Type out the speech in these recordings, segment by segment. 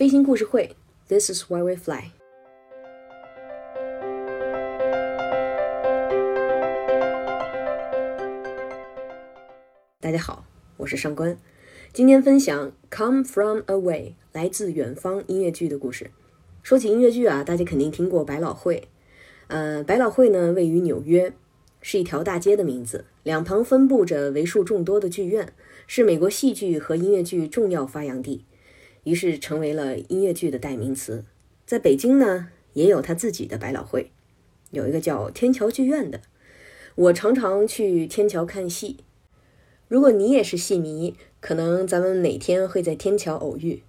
飞行故事会，This is why we fly。大家好，我是上官，今天分享《Come from Away》来自远方音乐剧的故事。说起音乐剧啊，大家肯定听过百老汇。呃，百老汇呢位于纽约，是一条大街的名字，两旁分布着为数众多的剧院，是美国戏剧和音乐剧重要发扬地，于是成为了音乐剧的代名词。在北京呢，也有他自己的百老汇，有一个叫天桥剧院的。我常常去天桥看戏。如果你也是戏迷，可能咱们哪天会在天桥偶遇。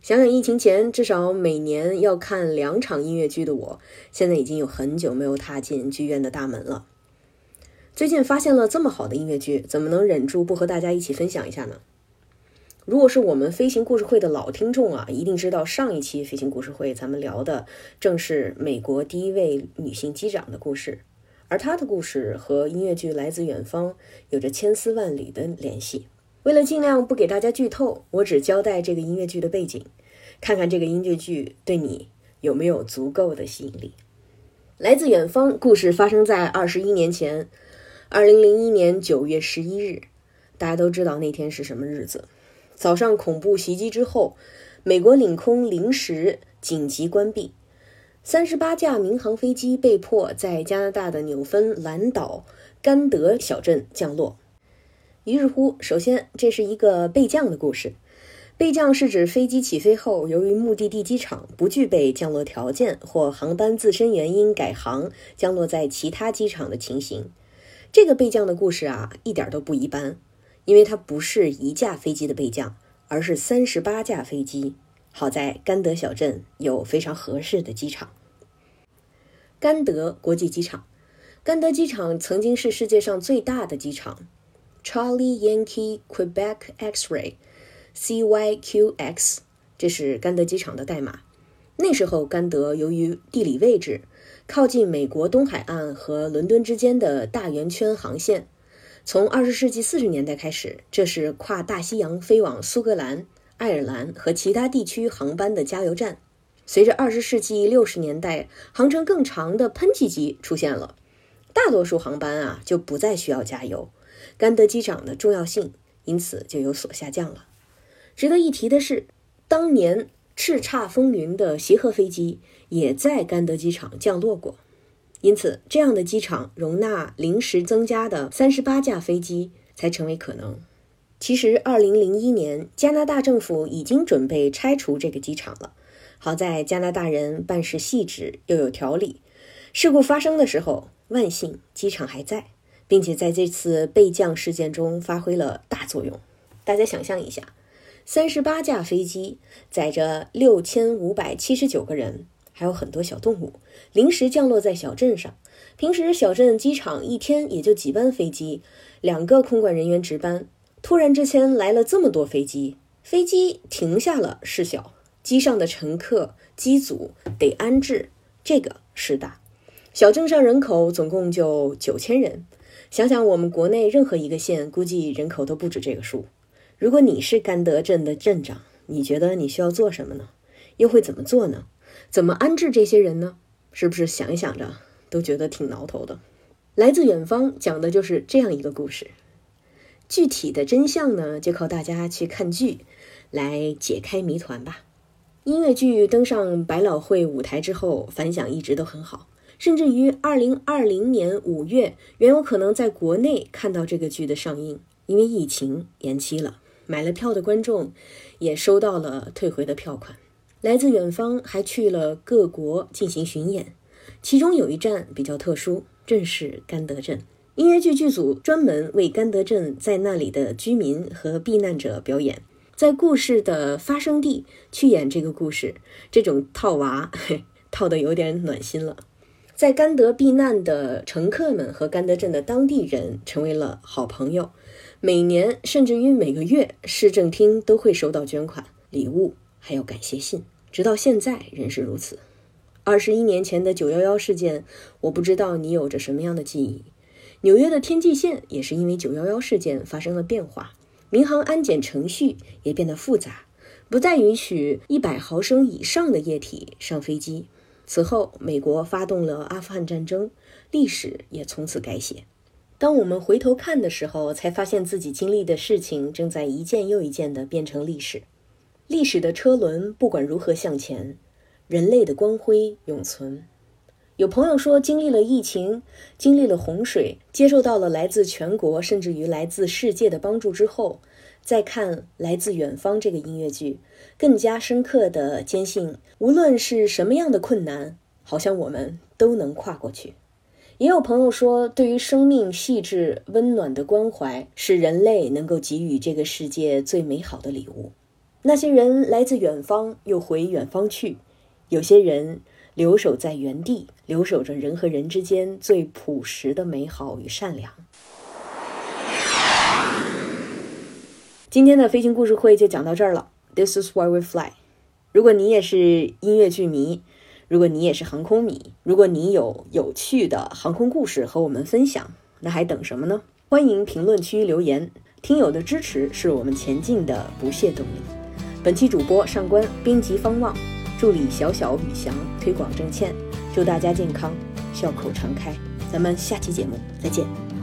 想想疫情前至少每年要看两场音乐剧的我，现在已经有很久没有踏进剧院的大门了。最近发现了这么好的音乐剧，怎么能忍住不和大家一起分享一下呢？如果是我们飞行故事会的老听众啊，一定知道上一期飞行故事会咱们聊的正是美国第一位女性机长的故事，而她的故事和音乐剧《来自远方》有着千丝万缕的联系。为了尽量不给大家剧透，我只交代这个音乐剧的背景，看看这个音乐剧对你有没有足够的吸引力。来自远方故事发生在二十一年前，二零零一年九月十一日。大家都知道那天是什么日子？早上恐怖袭击之后，美国领空临时紧急关闭，三十八架民航飞机被迫在加拿大的纽芬兰岛甘德小镇降落。于是乎，首先这是一个备降的故事。备降是指飞机起飞后，由于目的地机场不具备降落条件，或航班自身原因改航降落在其他机场的情形。这个备降的故事啊，一点都不一般，因为它不是一架飞机的备降，而是三十八架飞机。好在甘德小镇有非常合适的机场——甘德国际机场。甘德机场曾经是世界上最大的机场。Charlie Yankee Quebec X-ray，CYQX，这是甘德机场的代码。那时候，甘德由于地理位置靠近美国东海岸和伦敦之间的大圆圈航线，从二十世纪四十年代开始，这是跨大西洋飞往苏格兰、爱尔兰和其他地区航班的加油站。随着二十世纪六十年代航程更长的喷气机出现了，大多数航班啊就不再需要加油。甘德机场的重要性因此就有所下降了。值得一提的是，当年叱咤风云的协和飞机也在甘德机场降落过，因此这样的机场容纳临时增加的三十八架飞机才成为可能。其实，二零零一年加拿大政府已经准备拆除这个机场了。好在加拿大人办事细致又有条理，事故发生的时候，万幸机场还在。并且在这次备降事件中发挥了大作用。大家想象一下，三十八架飞机载着六千五百七十九个人，还有很多小动物，临时降落在小镇上。平时小镇机场一天也就几班飞机，两个空管人员值班。突然之间来了这么多飞机，飞机停下了事小，机上的乘客机组得安置，这个事大。小镇上人口总共就九千人。想想我们国内任何一个县，估计人口都不止这个数。如果你是甘德镇的镇长，你觉得你需要做什么呢？又会怎么做呢？怎么安置这些人呢？是不是想一想着都觉得挺挠头的？来自远方讲的就是这样一个故事。具体的真相呢，就靠大家去看剧来解开谜团吧。音乐剧登上百老汇舞台之后，反响一直都很好。甚至于二零二零年五月，原有可能在国内看到这个剧的上映，因为疫情延期了。买了票的观众也收到了退回的票款。来自远方还去了各国进行巡演，其中有一站比较特殊，正是甘德镇。音乐剧剧组专门为甘德镇在那里的居民和避难者表演，在故事的发生地去演这个故事，这种套娃嘿 套的有点暖心了。在甘德避难的乘客们和甘德镇的当地人成为了好朋友，每年甚至于每个月，市政厅都会收到捐款、礼物，还有感谢信，直到现在仍是如此。二十一年前的九幺幺事件，我不知道你有着什么样的记忆。纽约的天际线也是因为九幺幺事件发生了变化，民航安检程序也变得复杂。不再允许一百毫升以上的液体上飞机。此后，美国发动了阿富汗战争，历史也从此改写。当我们回头看的时候，才发现自己经历的事情正在一件又一件地变成历史。历史的车轮不管如何向前，人类的光辉永存。有朋友说，经历了疫情，经历了洪水，接受到了来自全国甚至于来自世界的帮助之后，再看《来自远方》这个音乐剧，更加深刻的坚信，无论是什么样的困难，好像我们都能跨过去。也有朋友说，对于生命细致温暖的关怀，是人类能够给予这个世界最美好的礼物。那些人来自远方，又回远方去；有些人。留守在原地，留守着人和人之间最朴实的美好与善良。今天的飞行故事会就讲到这儿了。This is why we fly。如果你也是音乐剧迷，如果你也是航空迷，如果你有有趣的航空故事和我们分享，那还等什么呢？欢迎评论区留言。听友的支持是我们前进的不懈动力。本期主播上官，编辑方望。助理小小宇翔推广郑倩，祝大家健康，笑口常开。咱们下期节目再见。